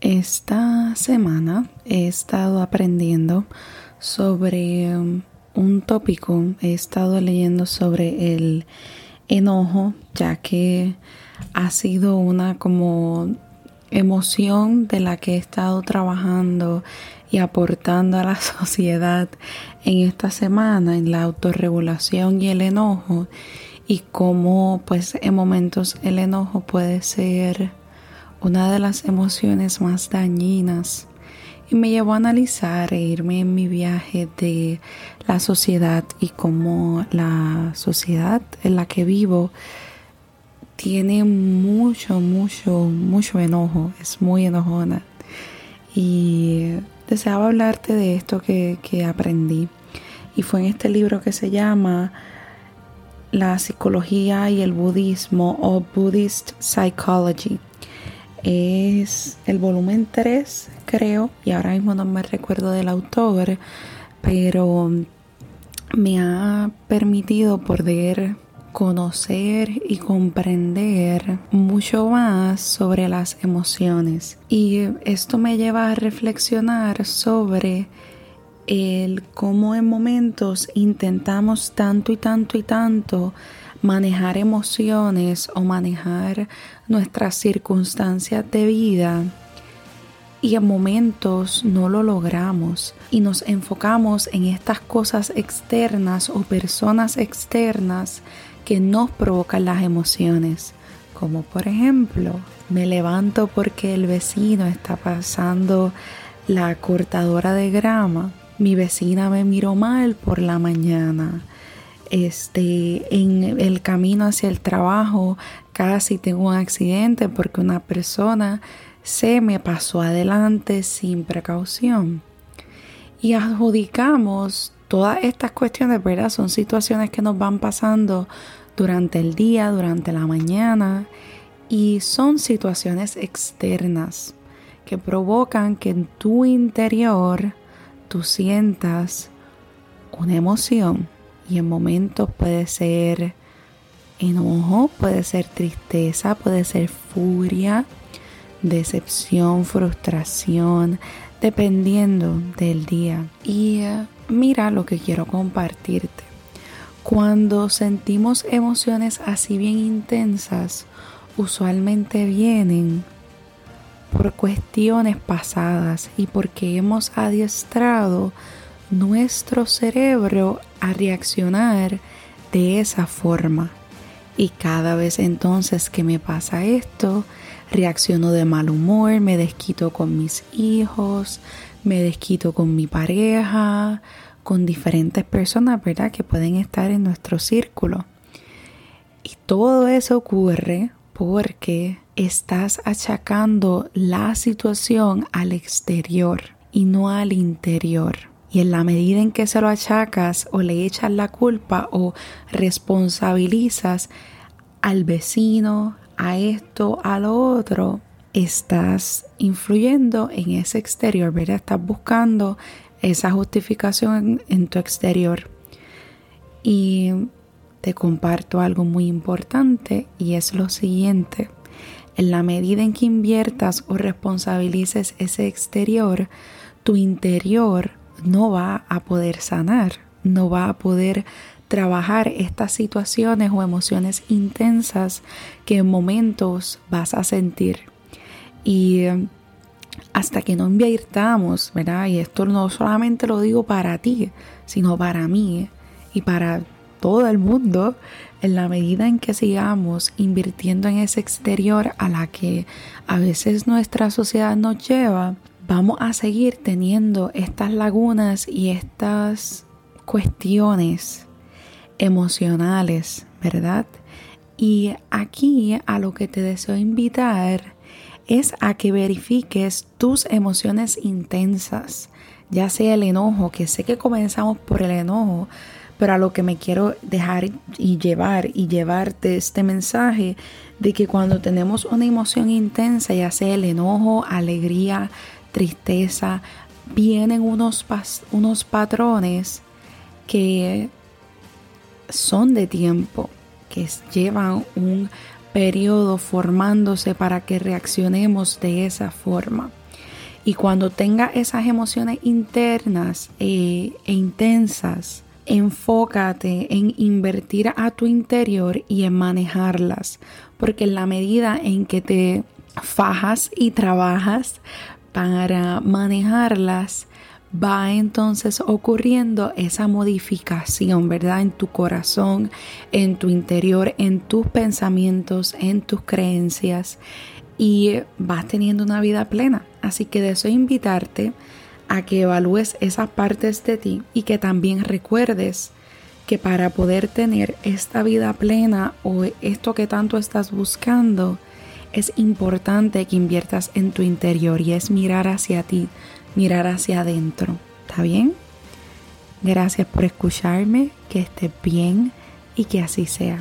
Esta semana he estado aprendiendo sobre um, un tópico, he estado leyendo sobre el enojo, ya que ha sido una como emoción de la que he estado trabajando y aportando a la sociedad en esta semana en la autorregulación y el enojo y cómo pues en momentos el enojo puede ser una de las emociones más dañinas y me llevó a analizar e irme en mi viaje de la sociedad y cómo la sociedad en la que vivo tiene mucho, mucho, mucho enojo, es muy enojona. Y deseaba hablarte de esto que, que aprendí. Y fue en este libro que se llama La psicología y el budismo o Buddhist Psychology es el volumen 3, creo, y ahora mismo no me recuerdo del autor, pero me ha permitido poder conocer y comprender mucho más sobre las emociones. Y esto me lleva a reflexionar sobre el cómo en momentos intentamos tanto y tanto y tanto manejar emociones o manejar nuestras circunstancias de vida y en momentos no lo logramos y nos enfocamos en estas cosas externas o personas externas que nos provocan las emociones. Como por ejemplo, me levanto porque el vecino está pasando la cortadora de grama. Mi vecina me miró mal por la mañana este, en el camino hacia el trabajo casi tengo un accidente porque una persona se me pasó adelante sin precaución. Y adjudicamos todas estas cuestiones, ¿verdad? Son situaciones que nos van pasando durante el día, durante la mañana, y son situaciones externas que provocan que en tu interior tú sientas una emoción y en momentos puede ser enojo, puede ser tristeza, puede ser furia, decepción, frustración, dependiendo del día. Y eh, mira lo que quiero compartirte. Cuando sentimos emociones así bien intensas, usualmente vienen por cuestiones pasadas y porque hemos adiestrado nuestro cerebro a reaccionar de esa forma. Y cada vez entonces que me pasa esto, reacciono de mal humor, me desquito con mis hijos, me desquito con mi pareja, con diferentes personas, ¿verdad? Que pueden estar en nuestro círculo. Y todo eso ocurre porque estás achacando la situación al exterior y no al interior. Y en la medida en que se lo achacas o le echas la culpa o responsabilizas al vecino, a esto, a lo otro, estás influyendo en ese exterior, ¿verdad? Estás buscando esa justificación en, tu exterior. Y te comparto algo muy importante y es lo siguiente. En la medida en que inviertas o responsabilices ese exterior, tu interior no va a poder sanar, no va a poder trabajar estas situaciones o emociones intensas que en momentos vas a sentir. Y eh, hasta que no invirtamos, ¿verdad? Y esto no solamente lo digo para ti, sino para mí y para todo el mundo, en la medida en que sigamos invirtiendo en ese exterior a la que a veces nuestra sociedad nos lleva, vamos a seguir teniendo estas lagunas y estas cuestiones emocionales, ¿verdad? Y aquí a lo que te deseo invitar es a que verifiques tus emociones intensas, ya sea el enojo, que sé que comenzamos por el enojo, pero a lo que me quiero dejar y llevar y llevarte este mensaje de que cuando tenemos una emoción intensa, ya sea el enojo, alegría, tristeza, vienen unos, unos patrones que son de tiempo, que llevan un periodo formándose para que reaccionemos de esa forma. Y cuando tenga esas emociones internas eh, e intensas, enfócate en invertir a tu interior y en manejarlas, porque en la medida en que te fajas y trabajas para manejarlas, va entonces ocurriendo esa modificación, ¿verdad? En tu corazón, en tu interior, en tus pensamientos, en tus creencias y vas teniendo una vida plena. Así que deseo invitarte a que evalúes esas partes de ti y que también recuerdes que para poder tener esta vida plena o esto que tanto estás buscando, es importante que inviertas en tu interior y es mirar hacia ti, mirar hacia adentro. ¿Está bien? Gracias por escucharme, que estés bien y que así sea.